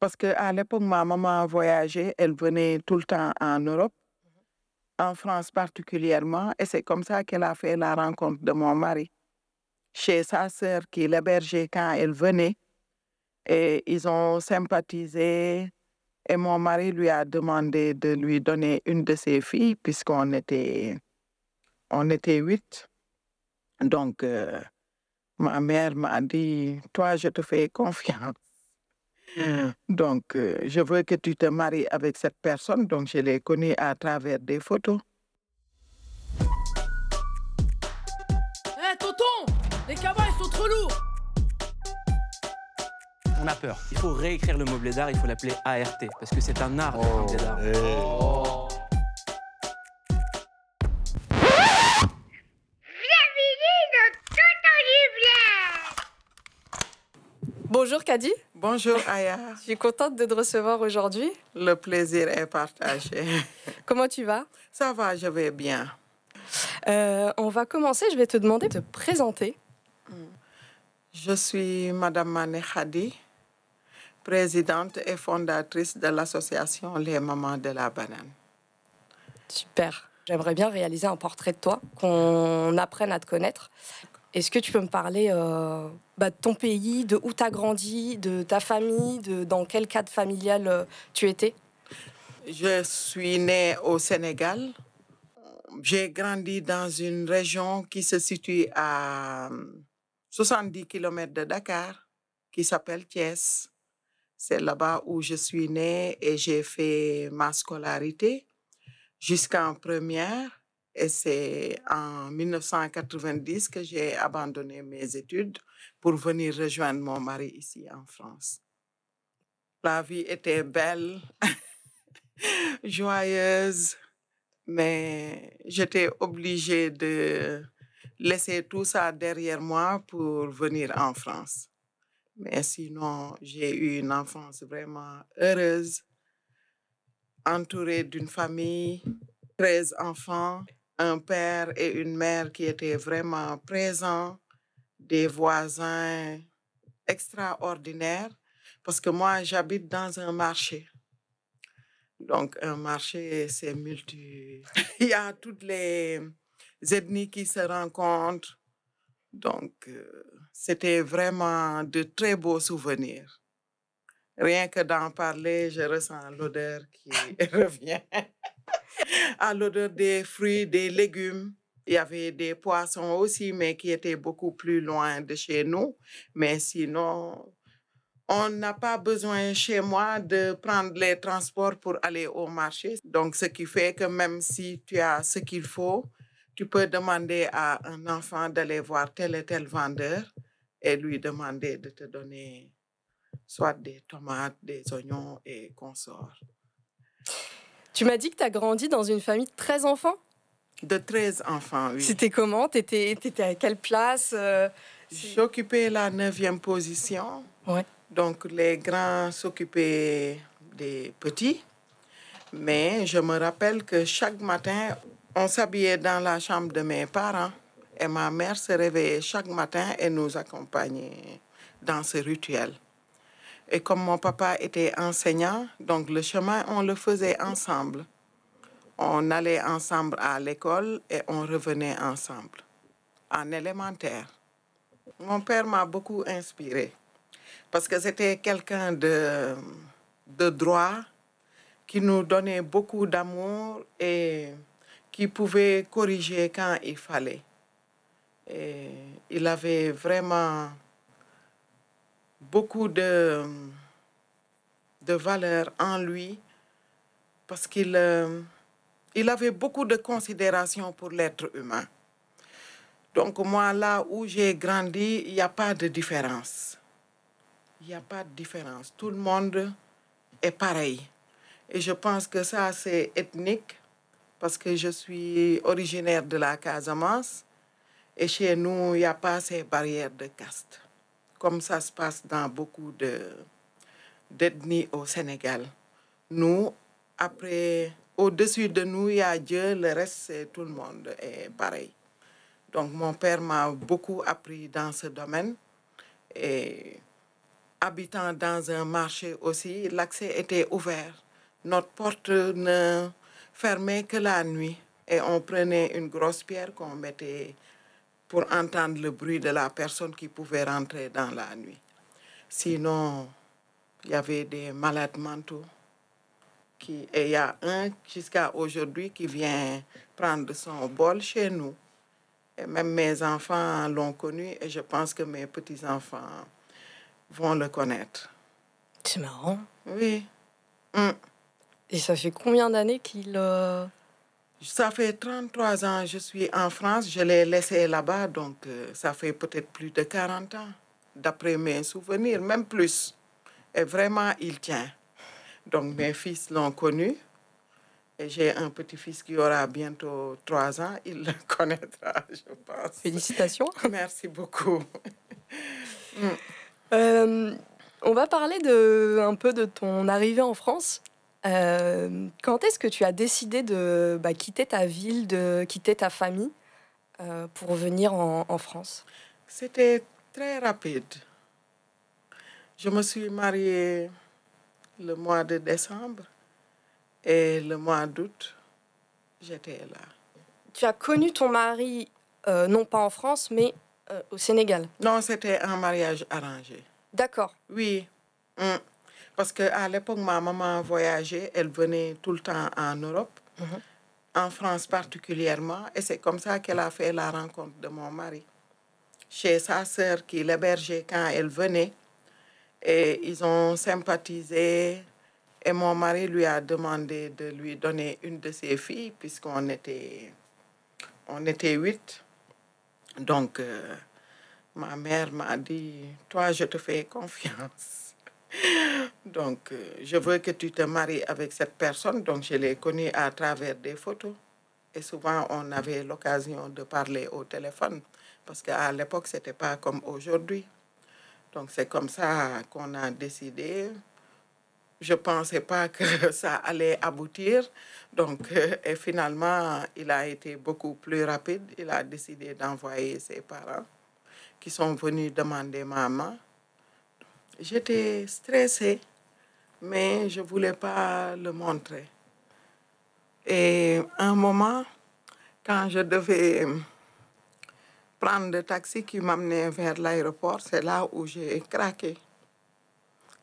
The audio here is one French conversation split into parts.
Parce qu'à l'époque, ma maman voyageait, elle venait tout le temps en Europe, en France particulièrement, et c'est comme ça qu'elle a fait la rencontre de mon mari chez sa sœur qui l'hébergeait quand elle venait. Et ils ont sympathisé. Et mon mari lui a demandé de lui donner une de ses filles, puisqu'on était, on était huit. Donc, euh, ma mère m'a dit, toi, je te fais confiance. Donc, euh, je veux que tu te maries avec cette personne. Donc, je l'ai connue à travers des photos. Hé, tonton Les cabas, ils sont trop lourds On a peur. Il faut réécrire le meuble d'art, il faut l'appeler ART, parce que c'est un art de meuble d'art. Bonjour Kadi, Bonjour Aya, je suis contente de te recevoir aujourd'hui. le plaisir est partagé. Comment tu vas? Ça va, je vais bien. Euh, On va commencer, je vais te demander de te présenter. Je suis Madame Mané Khadi, présidente et fondatrice de l'association Les Mamans de la Banane. Super. J'aimerais bien réaliser un portrait de toi, qu'on apprenne à te connaître. Est-ce que tu peux me parler euh, bah, de ton pays, de où tu as grandi, de ta famille, de dans quel cadre familial euh, tu étais? Je suis née au Sénégal. J'ai grandi dans une région qui se situe à 70 km de Dakar, qui s'appelle Thiès. C'est là-bas où je suis née et j'ai fait ma scolarité jusqu'en première. Et c'est en 1990 que j'ai abandonné mes études pour venir rejoindre mon mari ici en France. La vie était belle, joyeuse, mais j'étais obligée de laisser tout ça derrière moi pour venir en France. Mais sinon, j'ai eu une enfance vraiment heureuse, entourée d'une famille, 13 enfants, un père et une mère qui étaient vraiment présents, des voisins extraordinaires, parce que moi, j'habite dans un marché. Donc, un marché, c'est multi... Il y a toutes les ethnies qui se rencontrent. Donc, euh, c'était vraiment de très beaux souvenirs. Rien que d'en parler, je ressens l'odeur qui revient. à l'odeur des fruits, des légumes. Il y avait des poissons aussi, mais qui étaient beaucoup plus loin de chez nous. Mais sinon, on n'a pas besoin chez moi de prendre les transports pour aller au marché. Donc, ce qui fait que même si tu as ce qu'il faut, tu peux demander à un enfant d'aller voir tel et tel vendeur et lui demander de te donner soit des tomates, des oignons et consorts. Tu m'as dit que tu as grandi dans une famille de 13 enfants? De 13 enfants, oui. C'était comment? Tu étais, à quelle place euh, J'occupais la neuvième position. Ouais. Donc, les grands s'occupaient des petits. Mais je me rappelle que chaque matin, on s'habillait dans la chambre de mes parents. Et ma mère se réveillait chaque matin et nous accompagnait dans ce rituel. Et comme mon papa était enseignant, donc le chemin, on le faisait ensemble. On allait ensemble à l'école et on revenait ensemble en élémentaire. Mon père m'a beaucoup inspiré parce que c'était quelqu'un de, de droit qui nous donnait beaucoup d'amour et qui pouvait corriger quand il fallait. Et il avait vraiment beaucoup de, de valeur en lui parce qu'il euh, il avait beaucoup de considération pour l'être humain. Donc moi, là où j'ai grandi, il n'y a pas de différence. Il n'y a pas de différence. Tout le monde est pareil. Et je pense que ça, c'est ethnique parce que je suis originaire de la Casamance. Et chez nous, il n'y a pas ces barrières de caste comme ça se passe dans beaucoup de d'ethnies au Sénégal. Nous, après, au-dessus de nous, il y a Dieu, le reste, c'est tout le monde est pareil. Donc, mon père m'a beaucoup appris dans ce domaine. Et habitant dans un marché aussi, l'accès était ouvert. Notre porte ne fermait que la nuit et on prenait une grosse pierre qu'on mettait pour entendre le bruit de la personne qui pouvait rentrer dans la nuit. Sinon, il y avait des malades mentaux. Qui, et il y a un jusqu'à aujourd'hui qui vient prendre son bol chez nous. Et même mes enfants l'ont connu et je pense que mes petits-enfants vont le connaître. C'est marrant. Oui. Mm. Et ça fait combien d'années qu'il... euh, Ça fait 33 ans que je suis en France. Je l'ai laissé là-bas, donc euh, ça fait peut-être plus de 40 ans, d'après mes souvenirs, même plus. Et vraiment, il tient. Donc mes fils l'ont connu. Et j'ai un petit-fils qui aura bientôt 3 ans. Il le connaîtra, je pense. Félicitations. Merci beaucoup. Euh, on va parler de, un peu de ton arrivée en France. Euh, quand est-ce que tu as décidé de bah, quitter ta ville, de quitter ta famille euh, pour venir en, en France? C'était très rapide. Je me suis mariée le mois de décembre et le mois d'août, j'étais là. Tu as connu ton mari, euh, non pas en France, mais au Sénégal? Non, c'était un mariage arrangé. D'accord. Oui. Mm. Parce qu'à l'époque, ma maman voyageait, elle venait tout le temps en Europe, Mhm. en France particulièrement, et c'est comme ça qu'elle a fait la rencontre de mon mari. Chez sa sœur qui l'hébergeait quand elle venait, et ils ont sympathisé, et mon mari lui a demandé de lui donner une de ses filles, puisqu'on était, on était huit. Donc, euh, ma mère m'a dit, toi, je te fais confiance. Donc, euh, je veux que tu te maries avec cette personne. Donc, je l'ai connue à travers des photos. Et souvent, on avait l'occasion de parler au téléphone. Parce qu'à l'époque, ce n'était pas comme aujourd'hui. Donc, c'est comme ça qu'on a décidé. Je ne pensais pas que ça allait aboutir. Donc, et finalement, il a été beaucoup plus rapide. Il a décidé d'envoyer ses parents qui sont venus demander maman. J'étais stressée, mais je ne voulais pas le montrer. Et un moment, quand je devais prendre le taxi qui m'amenait vers l'aéroport, c'est là où j'ai craqué.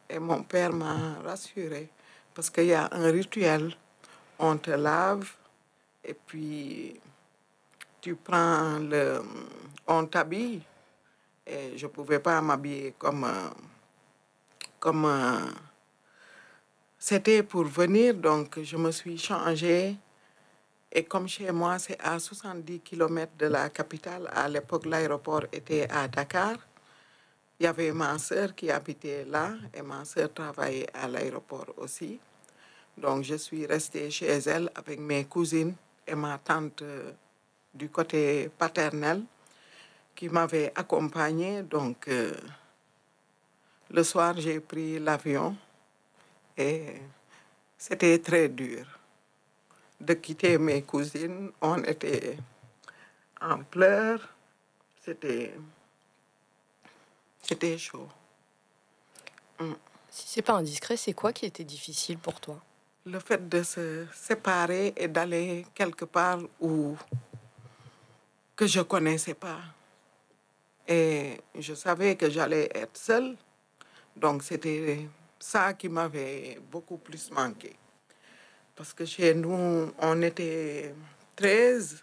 Et mon père m'a rassuré parce qu'il y a un rituel. On te lave et puis tu prends le... On t'habille. Et je ne pouvais pas m'habiller comme... comme c'était pour venir, donc je me suis changée. Et comme chez moi, c'est à 70 km de la capitale, à l'époque, l'aéroport était à Dakar. Il y avait ma sœur qui habitait là et ma sœur travaillait à l'aéroport aussi. Donc, je suis restée chez elle avec mes cousines et ma tante euh, du côté paternel qui m'avait accompagnée. Donc, euh, le soir, j'ai pris l'avion et c'était très dur de quitter mes cousines. On était en pleurs. C'était, c'était chaud. Si c'est pas indiscret, c'est quoi qui était difficile pour toi? Le fait de se séparer et d'aller quelque part où que je connaissais pas. Et je savais que j'allais être seule. Donc c'était ça qui m'avait beaucoup plus manqué. Parce que chez nous, on était 13.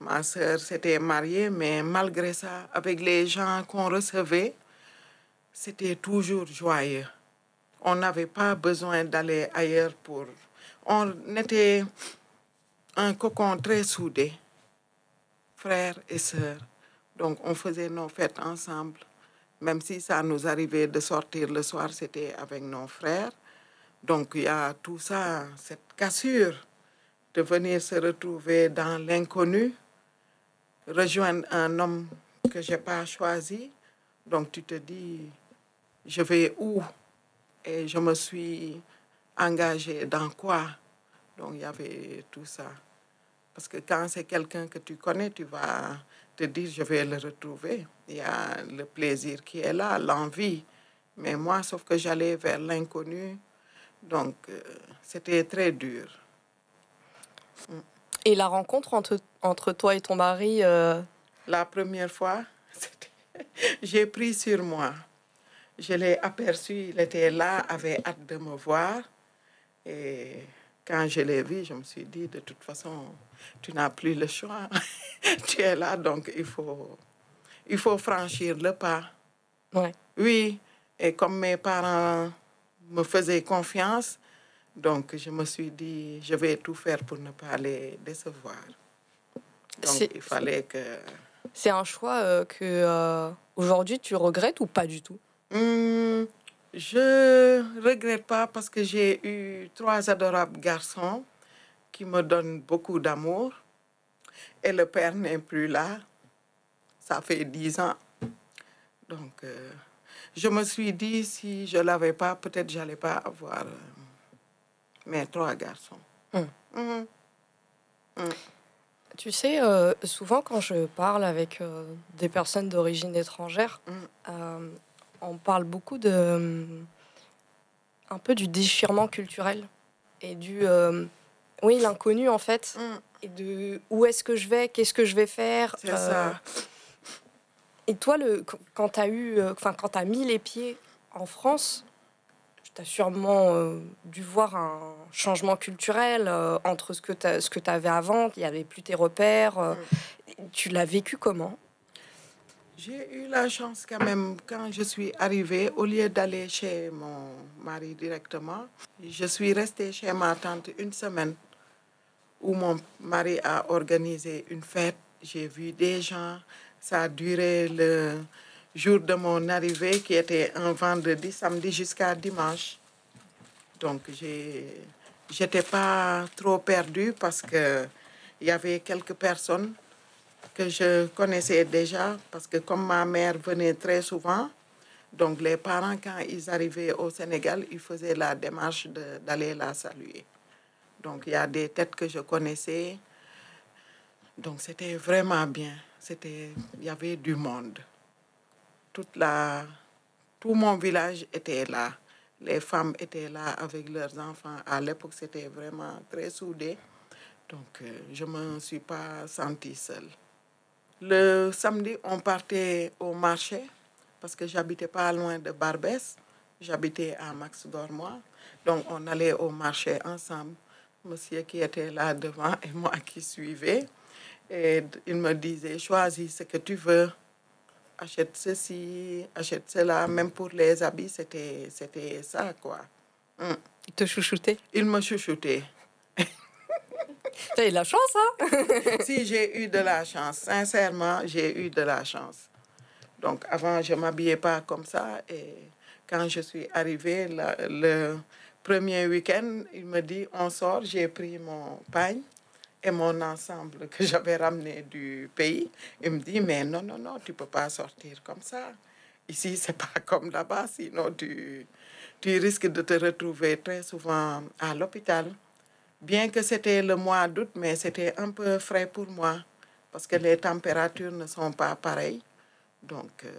Ma sœur s'était mariée, mais malgré ça, avec les gens qu'on recevait, c'était toujours joyeux. On n'avait pas besoin d'aller ailleurs pour... On était un cocon très soudé, frères et sœurs. Donc on faisait nos fêtes ensemble. Même si ça nous arrivait de sortir le soir, c'était avec nos frères. Donc il y a tout ça, cette cassure de venir se retrouver dans l'inconnu, rejoindre un homme que je n'ai pas choisi. Donc tu te dis, je vais où Et je me suis engagée dans quoi? Donc il y avait tout ça. Parce que quand c'est quelqu'un que tu connais, tu vas te dire, je vais le retrouver. Il y a le plaisir qui est là, l'envie Mais moi, sauf que j'allais vers l'inconnu, donc euh, c'était très dur. Et la rencontre entre, entre toi et ton mari, euh, La première fois, j'ai pris sur moi. Je l'ai aperçu, il était là, avait hâte de me voir. Et quand je l'ai vu, je me suis dit, de toute façon, tu n'as plus le choix. tu es là, donc il faut, il faut franchir le pas. ouais. Oui, et comme mes parents me faisaient confiance, donc je me suis dit, je vais tout faire pour ne pas les décevoir. Donc C'est- il fallait que... c'est un choix euh, que euh, aujourd'hui tu regrettes ou pas du tout? Hmm, je regrette pas parce que j'ai eu trois adorables garçons qui me donnent beaucoup d'amour. Et le père n'est plus là. Ça fait dix ans. Donc, euh, je me suis dit, si je l'avais pas, peut-être j'allais pas avoir euh, mes trois garçons. Hmm. Mhm. Tu sais, euh, souvent quand je parle avec des personnes d'origine étrangère, on parle beaucoup de un peu du déchirement culturel et du oui l'inconnu en fait Mm. et de où est-ce que je vais, qu'est-ce que je vais faire. Euh, ça. Et toi, le, qu- quand tu as eu, euh, enfin quand as mis les pieds en France, tu as sûrement euh, dû voir un changement culturel euh, entre ce que tu ce que avais avant, il n'y avait plus tes repères. euh, Tu l'as vécu comment? J'ai eu la chance quand même, quand je suis arrivée, au lieu d'aller chez mon mari directement, je suis restée chez ma tante une semaine où mon mari a organisé une fête. J'ai vu des gens. Ça a duré le jour de mon arrivée, qui était un vendredi, samedi jusqu'à dimanche. Donc, j'étais pas trop perdue parce que il y avait quelques personnes que je connaissais déjà parce que comme ma mère venait très souvent, donc les parents, quand ils arrivaient au Sénégal, ils faisaient la démarche d'aller la saluer. Donc il y a des têtes que je connaissais. Donc c'était vraiment bien. C'était, il y avait du monde. Toute la, tout mon village était là. Les femmes étaient là avec leurs enfants. À l'époque, c'était vraiment très soudé. Donc, euh, je ne me suis pas sentie seule. Le samedi, on partait au marché parce que j'habitais pas loin de Barbès. J'habitais à Max Dormois. Donc, on allait au marché ensemble. Monsieur qui était là devant et moi qui suivais. Et il me disait, choisis ce que tu veux. Achète ceci, achète cela. Même pour les habits, c'était c'était ça, quoi. Mm. Il te chouchoutait? Il me chouchoutait. Tu as eu de la chance, hein? Si j'ai eu de la chance, sincèrement, j'ai eu de la chance. Donc avant, je m'habillais pas comme ça et quand je suis arrivée la- le premier week-end, il me dit on sort. J'ai pris mon pagne et mon ensemble que j'avais ramené du pays. Il me dit mais non non non, tu peux pas sortir comme ça. Ici c'est pas comme là-bas, sinon tu tu risques de te retrouver très souvent à l'hôpital. Bien que c'était le mois d'août, mais c'était un peu frais pour moi parce que les températures ne sont pas pareilles. Donc, euh,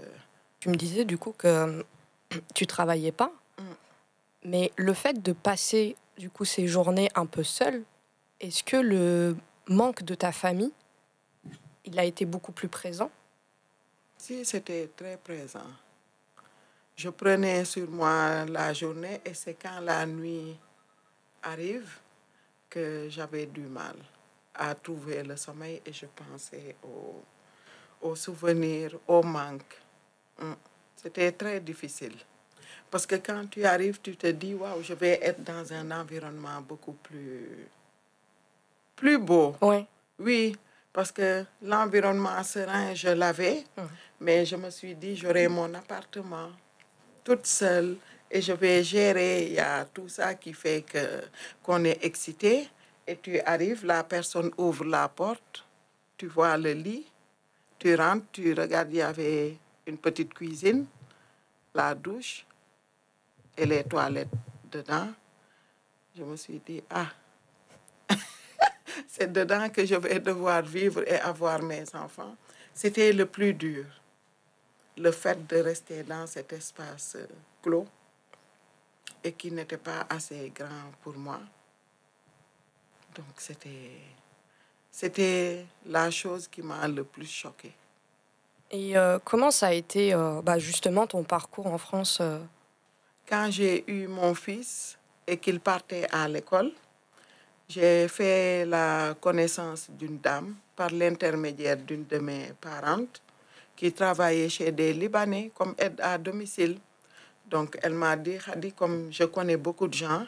Tu me disais du coup que tu travaillais pas, Mm. Mais le fait de passer du coup ces journées un peu seule, est-ce que le manque de ta famille, il a été beaucoup plus présent? Si c'était très présent, je prenais sur moi la journée et c'est quand la nuit arrive que j'avais du mal à trouver le sommeil et je pensais aux, aux souvenirs, au manque. Mm. C'était très difficile. Parce que quand tu arrives, tu te dis, waouh, je vais être dans un environnement beaucoup plus, plus beau. Ouais. Oui, parce que l'environnement serein, je l'avais, Mhm. mais je me suis dit, j'aurai mon appartement toute seule et je vais gérer. Il y a tout ça qui fait que qu'on est excité. Et tu arrives, la personne ouvre la porte, tu vois le lit, tu rentres, tu regardes, il y avait une petite cuisine, la douche et les toilettes dedans. Je me suis dit, ah, c'est dedans que je vais devoir vivre et avoir mes enfants. C'était le plus dur. le fait de rester dans cet espace clos et qui n'était pas assez grand pour moi. Donc c'était c'était la chose qui m'a le plus choquée. Et euh, comment ça a été euh, bah, justement ton parcours en France euh Quand j'ai eu mon fils et qu'il partait à l'école, j'ai fait la connaissance d'une dame par l'intermédiaire d'une de mes parentes qui travaillait chez des Libanais comme aide à domicile. Donc elle m'a dit, comme je connais beaucoup de gens,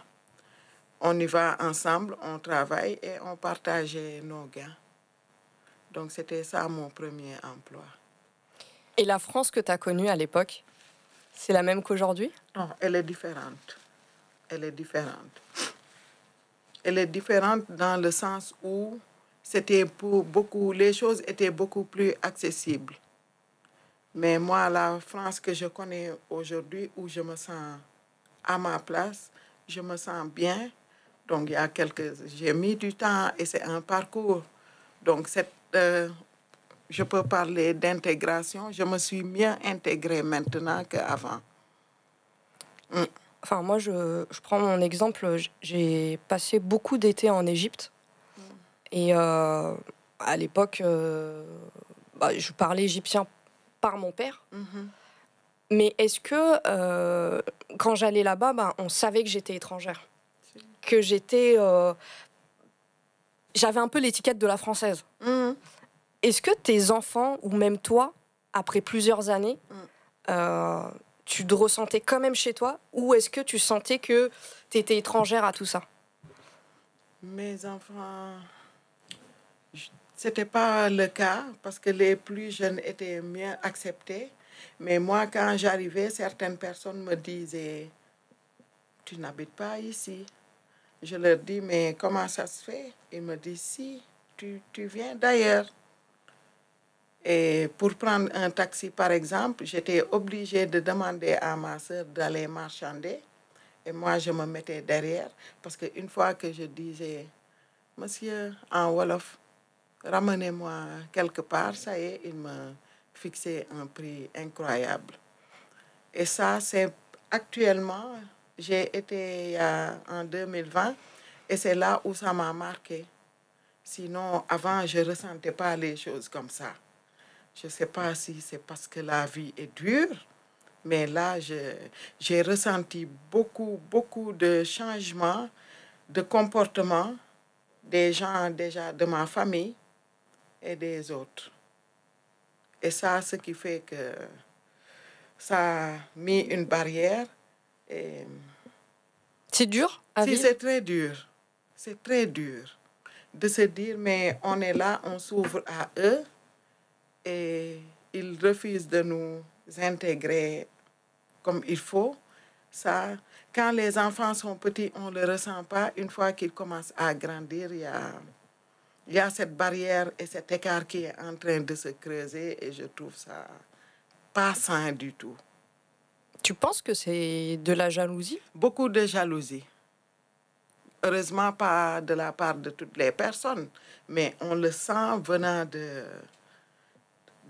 on y va ensemble, on travaille et on partageait nos gains. Donc c'était ça mon premier emploi. Et la France que tu as connue à l'époque, c'est la même qu'aujourd'hui? Non, elle est différente. Elle est différente. Elle est différente dans le sens où c'était pour beaucoup, les choses étaient beaucoup plus accessibles. Mais moi, la France que je connais aujourd'hui, où je me sens à ma place, je me sens bien. Donc, il y a quelques... J'ai mis du temps et c'est un parcours. Donc, cette, euh, je peux parler d'intégration. Je me suis mieux intégrée maintenant qu'avant. Enfin, moi, je, je prends mon exemple. J'ai passé beaucoup d'été en Égypte. Et euh, à l'époque, euh, bah, je parlais égyptien par mon père. Mhm. Mais est-ce que euh, quand j'allais là-bas, bah, on savait que j'étais étrangère? Que j'étais. J'avais un peu l'étiquette de la française. Mhm. Est-ce que tes enfants, ou même toi, après plusieurs années, Mm. euh, tu te ressentais quand même chez toi Ou est-ce que tu sentais que tu étais étrangère à tout ça? Mes enfants, c'était pas le cas parce que les plus jeunes étaient mieux acceptés. Mais moi, quand j'arrivais, certaines personnes me disaient Tu n'habites pas ici. Je leur dis Mais comment ça se fait Ils me disent Si, tu, tu viens d'ailleurs. Et pour prendre un taxi, par exemple, j'étais obligée de demander à ma soeur d'aller marchander. Et moi, je me mettais derrière parce qu'une fois que je disais, Monsieur, en Wolof, ramenez-moi quelque part, ça y est, il me fixait un prix incroyable. Et ça, c'est actuellement, j'ai été a- en 2020 et c'est là où ça m'a marqué. Sinon, avant, je ne ressentais pas les choses comme ça. Je ne sais pas si c'est parce que la vie est dure, mais là, j'ai ressenti beaucoup, beaucoup de changements de comportement des gens déjà de ma famille et des autres. Et ça, ce qui fait que ça a mis une barrière. Et C'est dur si c'est très dur, c'est très dur de se dire, mais on est là, on s'ouvre à eux et ils refusent de nous intégrer comme il faut. Ça, quand les enfants sont petits, on ne le ressent pas. Une fois qu'ils commencent à grandir, il y a, il y a cette barrière et cet écart qui est en train de se creuser et je trouve ça pas sain du tout. Tu penses que c'est de la jalousie? Beaucoup de jalousie. Heureusement, pas de la part de toutes les personnes, mais on le sent venant de,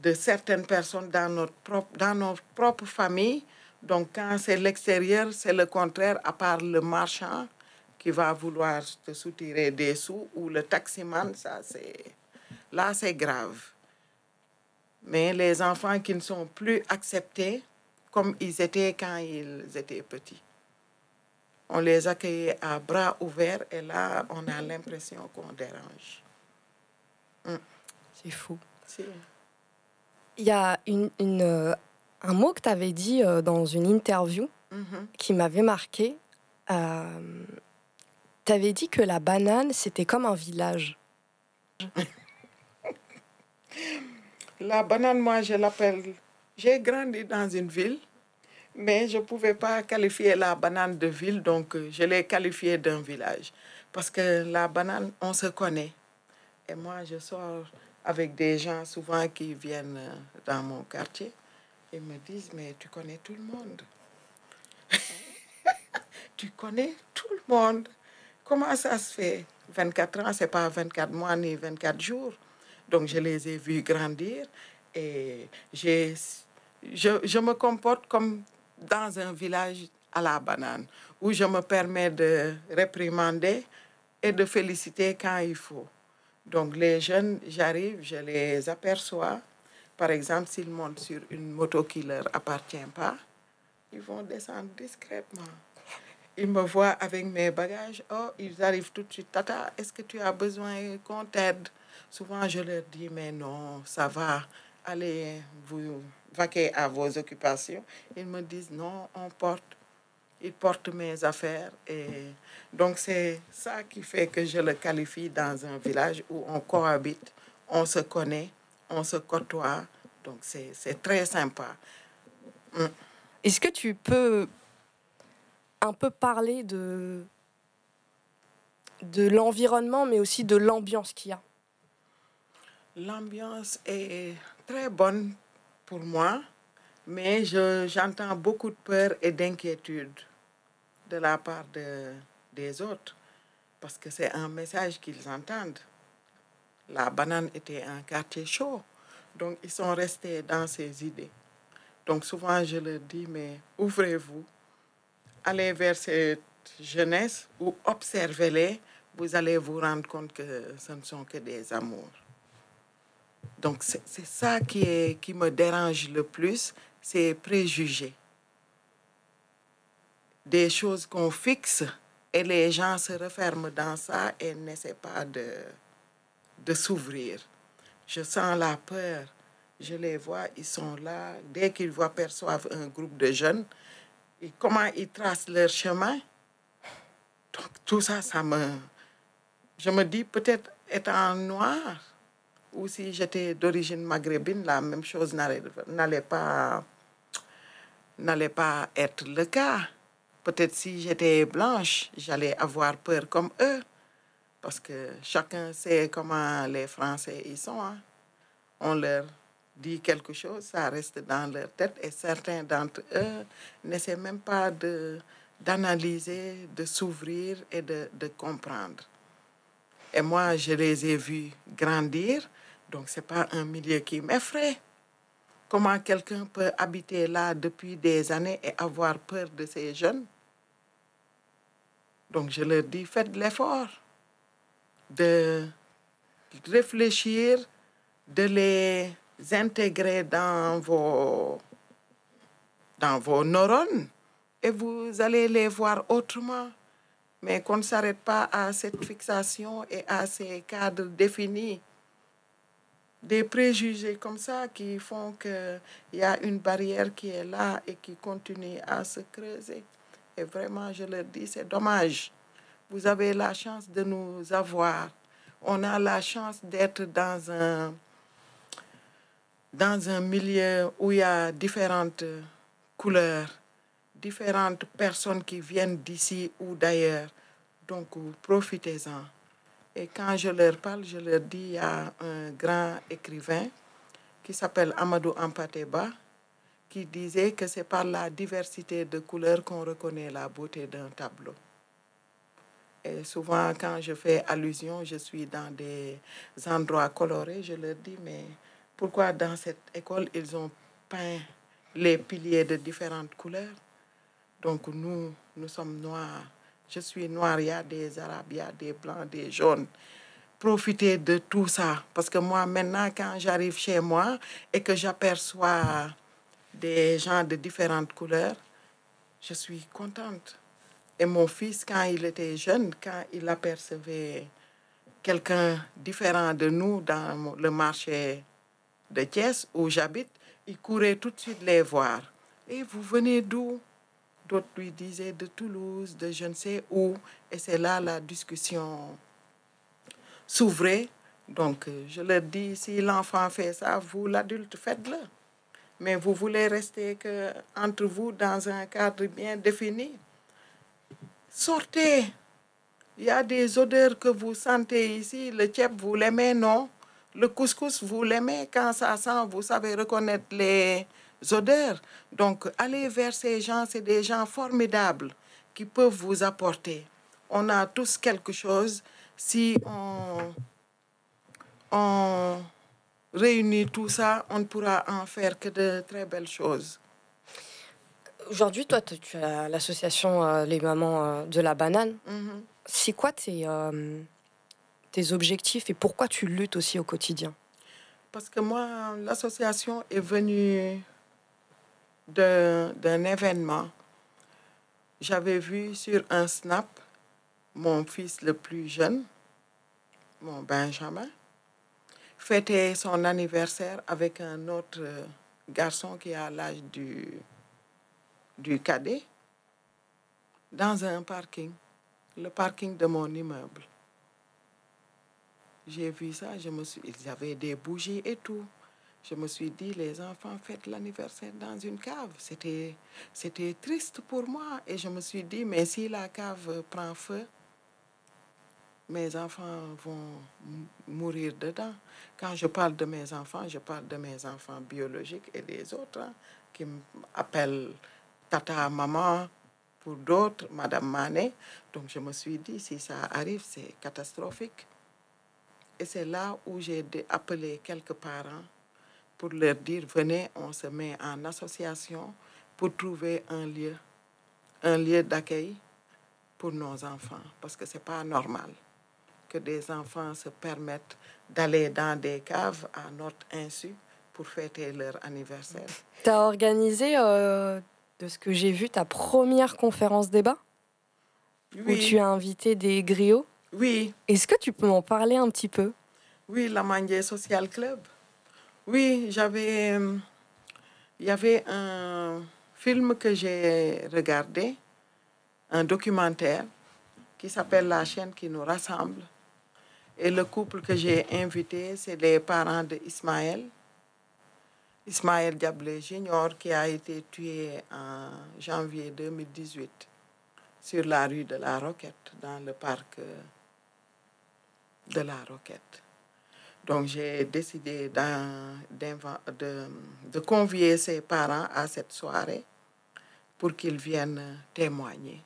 de certaines personnes dans notre, propre, dans notre propre famille. Donc, quand c'est l'extérieur, c'est le contraire, à part le marchand qui va vouloir te soutirer des sous ou le taximan, ça c'est... Là, c'est grave. Mais les enfants qui ne sont plus acceptés comme ils étaient quand ils étaient petits on les accueillait à bras ouverts et là, on a l'impression qu'on dérange. C'est fou. Si. Il y a une, une, euh, un mot que tu avais dit euh, dans une interview Mhm. qui m'avait marqué. tu avais dit que la banane, c'était comme un village. La banane, moi, je l'appelle... J'ai grandi dans une ville, mais je ne pouvais pas qualifier la banane de ville, donc euh, je l'ai qualifiée d'un village. Parce que la banane, on se connaît. Et moi, je sors avec des gens souvent qui viennent euh, dans mon quartier et me disent, mais tu connais tout le monde. tu connais tout le monde. Comment ça se fait? 24 ans, c'est pas 24 mois ni 24 jours. Donc, je les ai vus grandir et je, je me comporte comme dans un village à la banane, où je me permets de réprimander et de féliciter quand il faut. Donc les jeunes, j'arrive, je les aperçois. Par exemple, s'ils montent sur une moto qui ne leur appartient pas, ils vont descendre discrètement. Ils me voient avec mes bagages. Oh, ils arrivent tout de suite. Tata, est-ce que tu as besoin qu'on t'aide? Souvent, je leur dis, mais non, ça va. Allez, vous vaquer à vos occupations. Ils me disent, non, on porte. Ils portent mes affaires. Et donc, c'est ça qui fait que je le qualifie dans un village où on cohabite, on se connaît, on se côtoie. Donc, c'est très sympa. Mm. Est-ce que tu peux un peu parler de, de l'environnement, mais aussi de l'ambiance qu'il y a? L'ambiance est très bonne pour moi, mais j'entends beaucoup de peur et d'inquiétude de la part de, des autres, parce que c'est un message qu'ils entendent. La banane était un quartier chaud, donc ils sont restés dans ces idées. Donc souvent, je leur dis, mais ouvrez-vous, allez vers cette jeunesse ou observez-les, vous allez vous rendre compte que ce ne sont que des amours. Donc c'est ça qui, est, qui me dérange le plus, c'est préjugés. Des choses qu'on fixe et les gens se referment dans ça et n'essaient pas de, de s'ouvrir. Je sens la peur je les vois, ils sont là. Dès qu'ils voient, perçoivent un groupe de jeunes, et comment ils tracent leur chemin? Donc tout ça, ça me... Je me dis peut-être étant noir, ou si j'étais d'origine maghrébine, la même chose n'allait pas, n'allait pas être le cas. Peut-être si j'étais blanche, j'allais avoir peur comme eux. Parce que chacun sait comment les Français ils sont. Hein. On leur dit quelque chose, ça reste dans leur tête et certains d'entre eux n'essaient même pas de, d'analyser, de s'ouvrir et de, de, comprendre. Et moi, je les ai vus grandir, donc ce n'est pas un milieu qui m'effraie. Comment quelqu'un peut habiter là depuis des années et avoir peur de ces jeunes? Donc je leur dis, faites l'effort de réfléchir, de les intégrer dans vos, dans vos neurones et vous allez les voir autrement. Mais qu'on ne s'arrête pas à cette fixation et à ces cadres définis. Des préjugés comme ça qui font qu'il y a une barrière qui est là et qui continue à se creuser. Et vraiment, je leur dis, c'est dommage. Vous avez la chance de nous avoir. On a la chance d'être dans un, dans un milieu où il y a différentes couleurs, différentes personnes qui viennent d'ici ou d'ailleurs. Donc, profitez-en. Et quand je leur parle, je leur dis, il y a un grand écrivain qui s'appelle Amadou Ampateba, qui disait que c'est par la diversité de couleurs qu'on reconnaît la beauté d'un tableau. Et souvent, quand je fais allusion, je suis dans des endroits colorés, je leur dis, mais pourquoi dans cette école, ils ont peint les piliers de différentes couleurs? Donc nous, nous sommes noirs. Je suis noir, il y a des arabes, il y a des blancs, des jaunes. Profitez de tout ça. Parce que moi, maintenant, quand j'arrive chez moi et que j'aperçois des gens de différentes couleurs, je suis contente. Et mon fils, quand il était jeune, quand il apercevait quelqu'un différent de nous dans le marché de Thiès où j'habite, il courait tout de suite les voir. Et vous venez d'où? D'autres lui disaient de Toulouse, de je ne sais où. Et c'est là la discussion s'ouvrait. Donc, je leur dis, si l'enfant fait ça, vous, l'adulte, faites-le. Mais vous voulez rester que entre vous dans un cadre bien défini? Sortez. Il y a des odeurs que vous sentez ici. Le tchèp, vous l'aimez, non? Le couscous, vous l'aimez? Quand ça sent, vous savez reconnaître les odeurs. Donc, allez vers ces gens, c'est des gens formidables qui peuvent vous apporter. On a tous quelque chose si on, on réunir tout ça, on ne pourra en faire que de très belles choses. Aujourd'hui, toi, tu tu as l'association euh, Les Mamans euh, de la Banane. Mhm. C'est quoi tes, euh, tes objectifs et pourquoi tu luttes aussi au quotidien? Parce que moi, l'association est venue d'un événement. J'avais vu sur un snap mon fils le plus jeune, mon Benjamin, fêter son anniversaire avec un autre euh, garçon qui a l'âge du, du cadet dans un parking, le parking de mon immeuble. J'ai vu ça, je me suis, ils avaient des bougies et tout. Je me suis dit, les enfants fêtent l'anniversaire dans une cave. C'était, triste pour moi. Et je me suis dit, mais si la cave prend feu, mes enfants vont mourir dedans. Quand je parle de mes enfants, je parle de mes enfants biologiques et des autres hein, qui m'appellent tata, maman, pour d'autres, Madame Manet. Donc je me suis dit, si ça arrive, c'est catastrophique. Et c'est là où j'ai appelé quelques parents pour leur dire, venez, on se met en association pour trouver un lieu, un lieu d'accueil pour nos enfants, parce que ce n'est pas normal que des enfants se permettent d'aller dans des caves à notre insu pour fêter leur anniversaire. Tu as organisé, euh, de ce que j'ai vu, ta première conférence débat? Où tu as invité des griots? oui, Est-ce que tu peux m'en parler un petit peu? Oui, la Mandier Social Club. Oui, j'avais. euh, Il y avait un film que j'ai regardé, un documentaire qui s'appelle La chaîne qui nous rassemble. Et le couple que j'ai invité, c'est les parents de Ismaël. Ismaël Diablé Junior, qui a été tué en janvier 2018 sur la rue de la Roquette, dans le parc euh, de la Roquette. Donc j'ai décidé de, convier ses parents à cette soirée pour qu'ils viennent témoigner.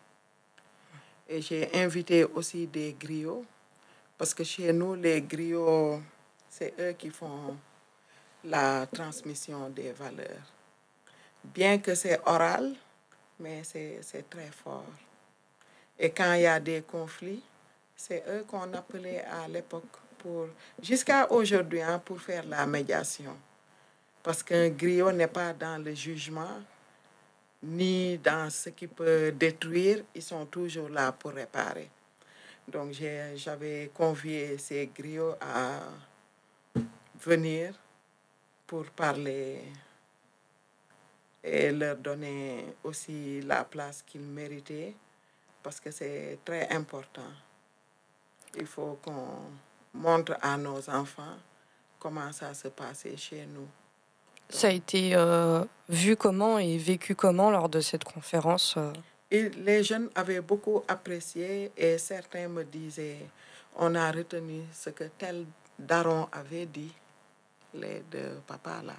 Et j'ai invité aussi des griots, parce que chez nous, les griots, c'est eux qui font la transmission des valeurs. Bien que c'est oral, mais c'est très fort. Et quand il y a des conflits, c'est eux qu'on appelait à l'époque jusqu'à aujourd'hui, hein, pour faire la médiation. Parce qu'un griot n'est pas dans le jugement, ni dans ce qui peut détruire, ils sont toujours là pour réparer. Donc j'avais convié ces griots à venir pour parler et leur donner aussi la place qu'ils méritaient parce que c'est très important. Il faut qu'on montre à nos enfants comment ça se passait chez nous. Ça a été euh, vu comment et vécu comment lors de cette conférence euh? Et les jeunes avaient beaucoup apprécié et certains me disaient, on a retenu ce que tel daron avait dit, les deux papas là.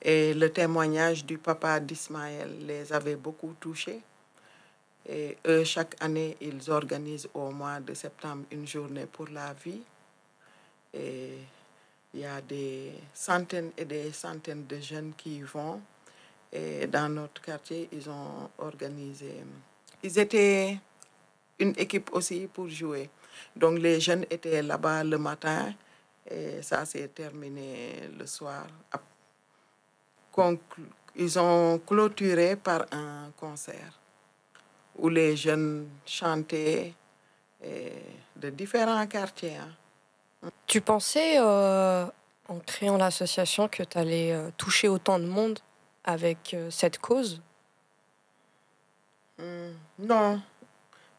Et le témoignage du papa d'Ismaël les avait beaucoup touchés. Et eux, chaque année, ils organisent au mois de septembre une journée pour la vie. Et il y a des centaines et des centaines de jeunes qui y vont. Et dans notre quartier, ils ont organisé. Ils étaient une équipe aussi pour jouer. Donc les jeunes étaient là-bas le matin et ça s'est terminé le soir. Ils ont clôturé par un concert où les jeunes chantaient de différents quartiers. Tu pensais, euh, en créant l'association, que tu allais toucher autant de monde avec euh, cette cause? Non,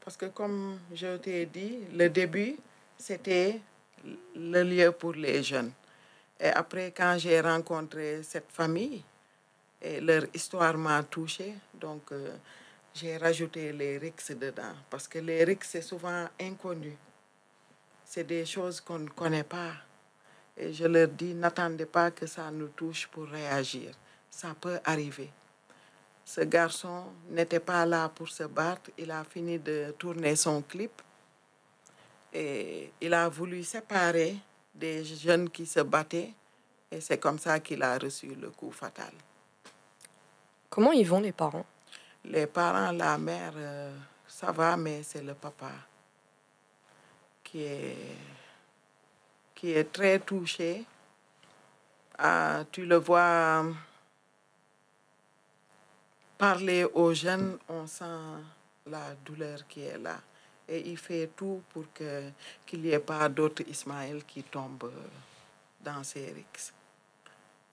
parce que comme je t'ai dit, le début, c'était le lieu pour les jeunes. Et après, quand j'ai rencontré cette famille, et leur histoire m'a touchée, donc euh, j'ai rajouté les rixes dedans. Parce que les rixes, c'est souvent inconnu. C'est des choses qu'on ne connaît pas. Et je leur dis, n'attendez pas que ça nous touche pour réagir. Ça peut arriver. Ce garçon n'était pas là pour se battre. Il a fini de tourner son clip. Et il a voulu séparer des jeunes qui se battaient Et c'est comme ça qu'il a reçu le coup fatal. Comment ils vont les parents? Les parents, la mère, euh, ça va, mais c'est le papa qui est, qui est très touché. Ah, tu le vois parler aux jeunes, on sent la douleur qui est là. Et il fait tout pour que, qu'il n'y ait pas d'autres Ismaël qui tombent dans ces rixes.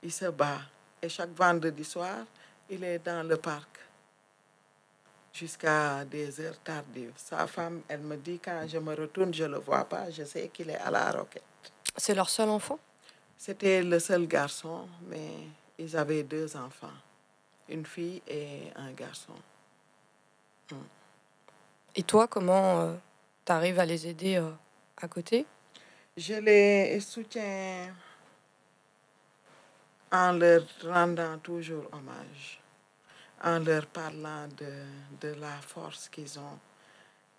Il se bat. Et chaque vendredi soir, il est dans le parc jusqu'à des heures tardives. Sa femme, elle me dit quand je me retourne, je ne le vois pas, je sais qu'il est à la roquette. C'est leur seul enfant? C'était le seul garçon, mais ils avaient deux enfants, une fille et un garçon. Et toi, comment tu arrives à les aider euh, à côté? Je les soutiens en leur rendant toujours hommage, en leur parlant de, de la force qu'ils ont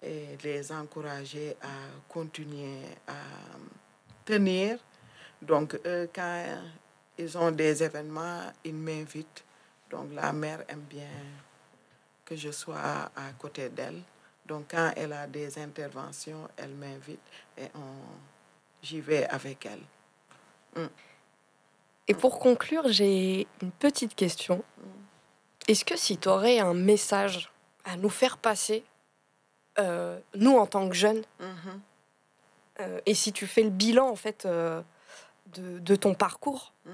et les encourager à continuer à tenir. Donc, eux, quand ils ont des événements, ils m'invitent. Donc, la mère aime bien que je sois à côté d'elle. Donc, quand elle a des interventions, elle m'invite et on, j'y vais avec elle. Mm. Et pour conclure, j'ai une petite question. Est-ce que si tu aurais un message à nous faire passer, euh, nous en tant que jeunes, Mhm. euh, et si tu fais le bilan en fait euh, de, de ton parcours, Mhm.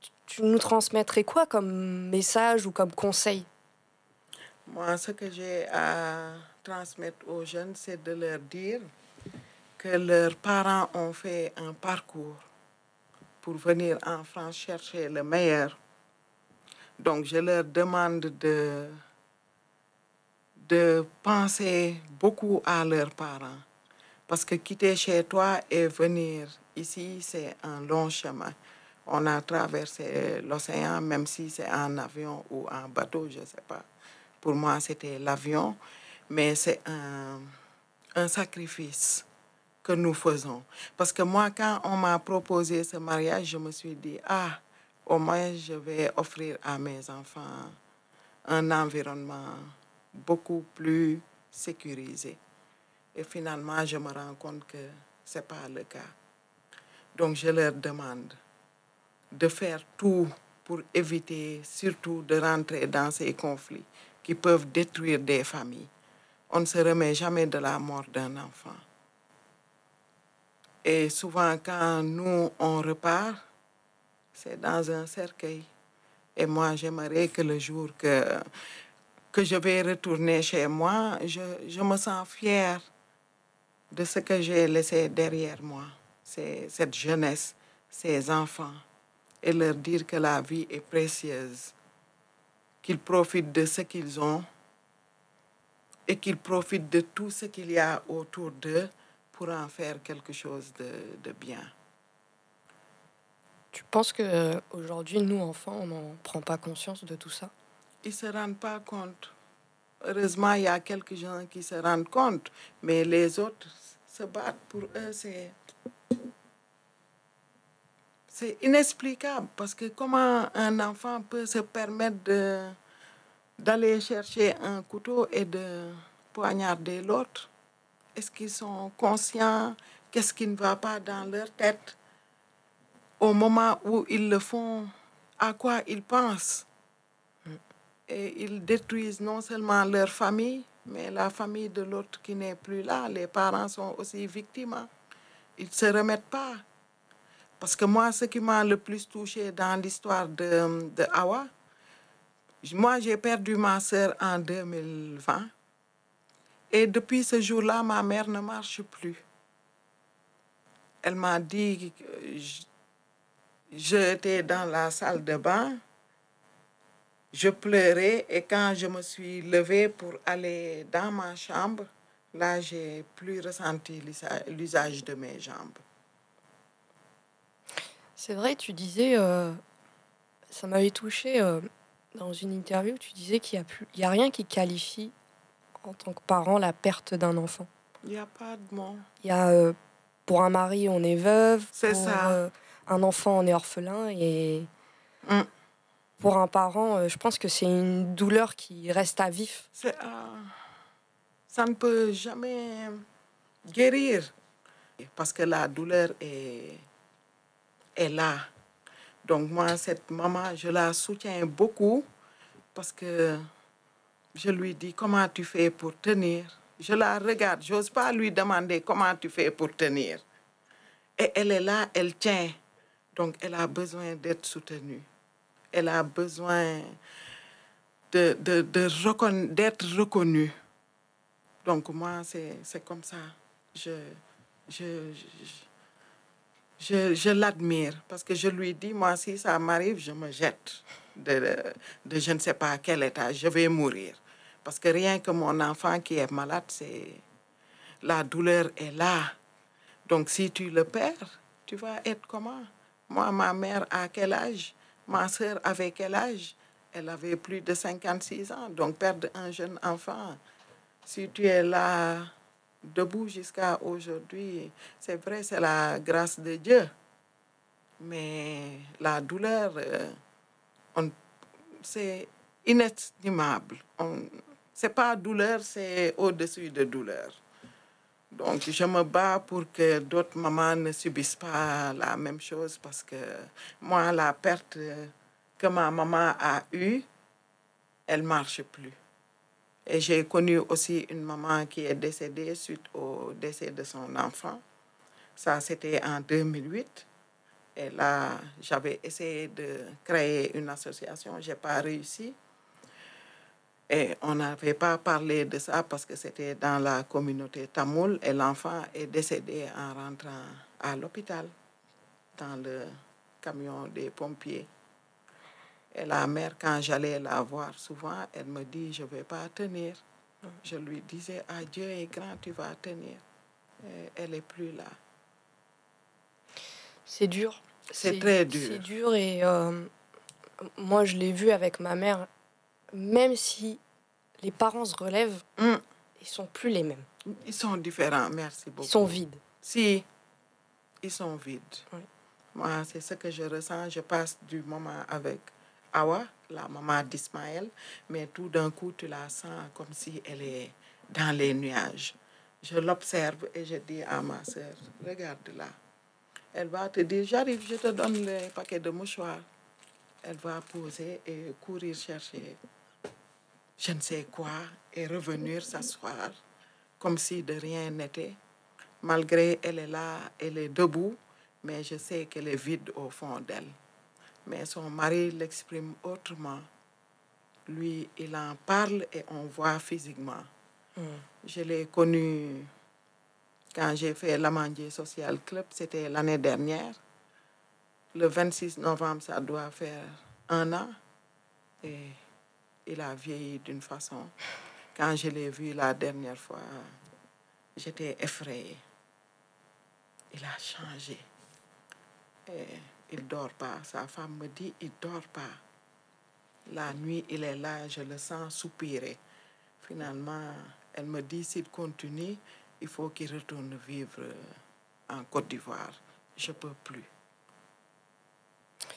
tu, tu nous transmettrais quoi comme message ou comme conseil? Moi, ce que j'ai à transmettre aux jeunes, c'est de leur dire que leurs parents ont fait un parcours pour venir en France chercher le meilleur. Donc, je leur demande de, de penser beaucoup à leurs parents. Parce que quitter chez toi et venir ici, c'est un long chemin. On a traversé l'océan, même si c'est en avion ou en bateau, je ne sais pas. Pour moi, c'était l'avion, mais c'est un, un sacrifice que nous faisons. Parce que moi, quand on m'a proposé ce mariage, je me suis dit, ah, au moins, je vais offrir à mes enfants un environnement beaucoup plus sécurisé. Et finalement, je me rends compte que ce n'est pas le cas. Donc, je leur demande de faire tout pour éviter surtout de rentrer dans ces conflits qui peuvent détruire des familles. On ne se remet jamais de la mort d'un enfant. Et souvent, quand nous, on repart, c'est dans un cercueil. Et moi, j'aimerais que le jour que, que je vais retourner chez moi, je, je me sens fière de ce que j'ai laissé derrière moi. C'est cette jeunesse, ces enfants, et leur dire que la vie est précieuse, qu'ils profitent de ce qu'ils ont et qu'ils profitent de tout ce qu'il y a autour d'eux pour en faire quelque chose de, de bien. Tu penses que aujourd'hui, nous enfants, on n'en prend pas conscience de tout ça? Ils se rendent pas compte. Heureusement, il y a quelques gens qui se rendent compte, mais les autres se battent. Pour eux, c'est inexplicable parce que comment un enfant peut se permettre d'aller chercher un couteau et de poignarder l'autre? Est-ce qu'ils sont conscients? Qu'est-ce qui ne va pas dans leur tête? Au moment où ils le font, à quoi ils pensent Et ils détruisent non seulement leur famille, mais la famille de l'autre qui n'est plus là. Les parents sont aussi victimes. Ils ne se remettent pas. Parce que moi, ce qui m'a le plus touché dans l'histoire de, de Awa, moi, j'ai perdu ma sœur en 2020. Et depuis ce jour-là, ma mère ne marche plus. Elle m'a dit j'étais dans la salle de bain, je pleurais et quand je me suis levée pour aller dans ma chambre, là, j'ai plus ressenti l'usage de mes jambes. C'est vrai, tu disais, euh, ça m'avait touché euh, dans une interview, tu disais qu'il n'y a, a rien qui qualifie en tant que parent la perte d'un enfant. Il n'y a pas de mot. Il y a, euh, pour un mari, on est veuve. C'est ça. Un enfant est orphelin et Mm. pour un parent, euh, je pense que c'est une douleur qui reste à vif. Euh, ça ne peut jamais guérir parce que la douleur est, est là. Donc moi, cette maman, je la soutiens beaucoup parce que je lui dis comment tu fais pour tenir? Je la regarde, j'ose pas lui demander comment tu fais pour tenir. Et elle est là, elle tient. Donc elle a besoin d'être soutenue. Elle a besoin de, de, d'être reconnue. Donc moi, c'est, comme ça. Je, je, je, je, je l'admire parce que je lui dis, moi, si ça m'arrive, je me jette de, de, je ne sais pas quel état, je vais mourir. Parce que rien que mon enfant qui est malade, c'est la douleur est là. Donc si tu le perds, tu vas être comment? Moi, ma mère, à quel âge? Ma soeur avait quel âge? Elle avait plus de 56 ans. Donc perdre un jeune enfant, si tu es là debout jusqu'à aujourd'hui, c'est vrai, c'est la grâce de Dieu. Mais la douleur, euh, c'est inestimable. On- C'est pas douleur, c'est au-dessus de douleur. Donc, je me bats pour que d'autres mamans ne subissent pas la même chose parce que moi, la perte que ma maman a eue, elle marche plus. Et j'ai connu aussi une maman qui est décédée suite au décès de son enfant. Ça, c'était en 2008. Et là, j'avais essayé de créer une association, je n'ai pas réussi. Et on n'avait pas parlé de ça parce que c'était dans la communauté tamoul et l'enfant est décédé en rentrant à l'hôpital dans le camion des pompiers. Et la mère, quand j'allais la voir souvent, elle me dit, je ne vais pas tenir. Je lui disais, ah, Dieu est grand, tu vas tenir. Et elle n'est plus là. C'est dur. C'est très dur. C'est dur et euh, moi je l'ai vu avec ma mère. Même si les parents se relèvent, Mm. ils sont plus les mêmes. Ils sont différents, merci beaucoup. Ils sont vides. Si, ils sont vides. Oui. Moi, c'est ce que je ressens. Je passe du moment avec Awa, la maman d'Ismaël, mais tout d'un coup, tu la sens comme si elle est dans les nuages. Je l'observe et je dis à ma soeur, regarde là. Elle va te dire, j'arrive, je te donne le paquet de mouchoirs. Elle va poser et courir chercher je ne sais quoi et revenir s'asseoir comme si de rien n'était. Malgré elle est là, elle est debout, mais je sais qu'elle est vide au fond d'elle. Mais son mari l'exprime autrement. Lui, il en parle et on voit physiquement. Je l'ai connu quand j'ai fait l'Amandier Social Club, c'était l'année dernière. Le 26 novembre, ça doit faire un an. Et il a vieilli d'une façon. Quand je l'ai vu la dernière fois, j'étais effrayée. Il a changé. Et il dort pas. Sa femme me dit, il dort pas. La nuit, il est là, je le sens soupirer. Finalement, elle me dit, s'il continue, il faut qu'il retourne vivre en Côte d'Ivoire. Je peux plus.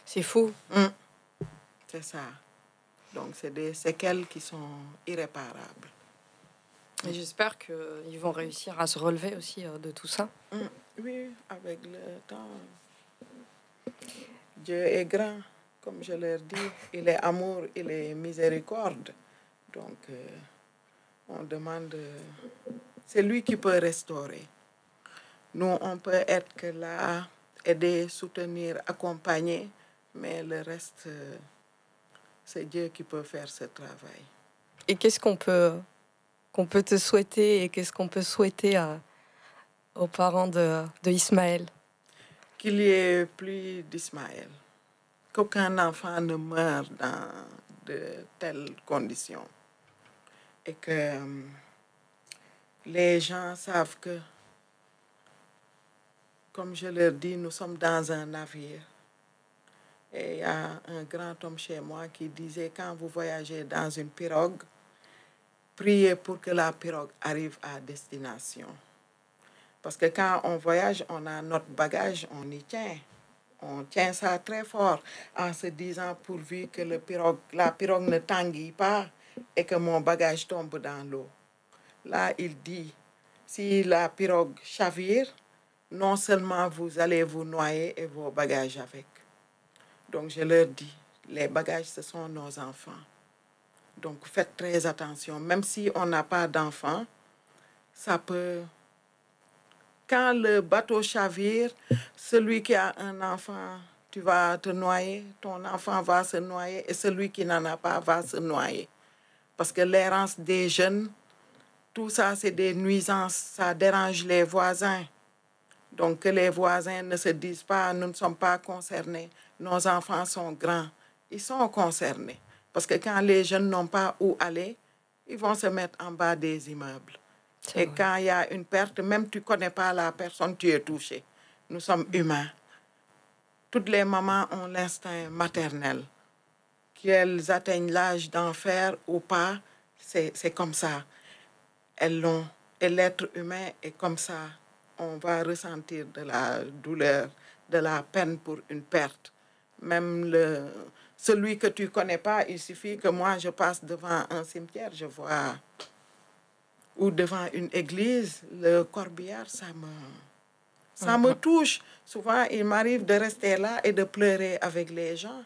C'est fou. Hum, C'est ça. Donc, c'est des séquelles qui sont irréparables. Et j'espère qu'ils vont réussir à se relever aussi euh, de tout ça. Hum, Oui, avec le temps. Dieu est grand, comme je leur dis. Il est amour, il est miséricorde. Donc, euh, on demande. c'est lui qui peut restaurer. Nous, on peut être que là, aider, soutenir, accompagner, mais le reste, euh, c'est Dieu qui peut faire ce travail. Et qu'est-ce qu'on peut, qu'on peut te souhaiter et qu'est-ce qu'on peut souhaiter à- aux parents de, de Ismaël? Qu'il y ait plus d'Ismaël, qu'aucun enfant ne meure dans de telles conditions et que euh, les gens savent que, comme je leur dis, nous sommes dans un navire. Et il y a un grand homme chez moi qui disait, quand vous voyagez dans une pirogue, priez pour que la pirogue arrive à destination. Parce que quand on voyage, on a notre bagage, on y tient. on tient ça très fort en se disant pourvu que le pirogue, la pirogue ne tanguille pas et que mon bagage tombe dans l'eau. Là, il dit, si la pirogue chavire, non seulement vous allez vous noyer et vos bagages avec. Donc je leur dis, les bagages, ce sont nos enfants. Donc faites très attention, même si on n'a pas d'enfants, ça peut... Quand le bateau chavire, celui qui a un enfant, tu vas te noyer, ton enfant va se noyer et celui qui n'en a pas va se noyer. Parce que l'errance des jeunes, tout ça, c'est des nuisances, ça dérange les voisins. Donc que les voisins ne se disent pas, nous ne sommes pas concernés, nos enfants sont grands, ils sont concernés. Parce que quand les jeunes n'ont pas où aller, ils vont se mettre en bas des immeubles. Et quand il y a une perte, même tu ne connais pas la personne, tu es touché. Nous sommes humains. Toutes les mamans ont l'instinct maternel. Qu'elles atteignent l'âge d'enfer ou pas, c'est comme ça. Elles l'ont. Et l'être humain est comme ça. On va ressentir de la douleur, de la peine pour une perte. Même le, celui que tu ne connais pas, il suffit que moi je passe devant un cimetière, je vois, ou devant une église, le corbillard, ça me, ça me touche. Souvent, il m'arrive de rester là et de pleurer avec les gens.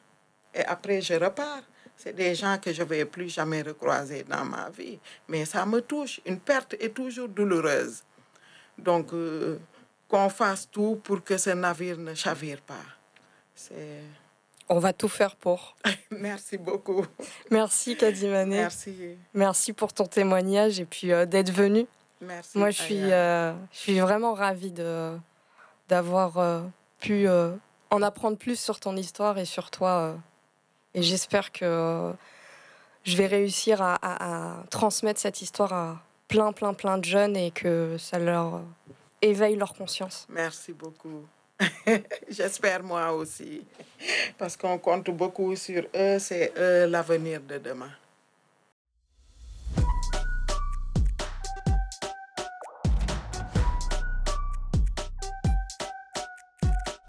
Et après, je repars. C'est des gens que je ne vais plus jamais recroiser dans ma vie. Mais ça me touche. Une perte est toujours douloureuse. Donc, euh, qu'on fasse tout pour que ce navire ne chavire pas. C'est... On va tout faire pour. Merci beaucoup. Merci Kadimane. Merci. Merci pour ton témoignage et puis euh, d'être venu. Merci. Moi, je suis, euh, je suis vraiment ravie de, d'avoir euh, pu en apprendre plus sur ton histoire et sur toi. et j'espère que je vais réussir à, à- à transmettre cette histoire à plein, plein, plein de jeunes et que ça leur éveille leur conscience. Merci beaucoup. J'espère moi aussi. Parce qu'on compte beaucoup sur eux, c'est eux l'avenir de demain.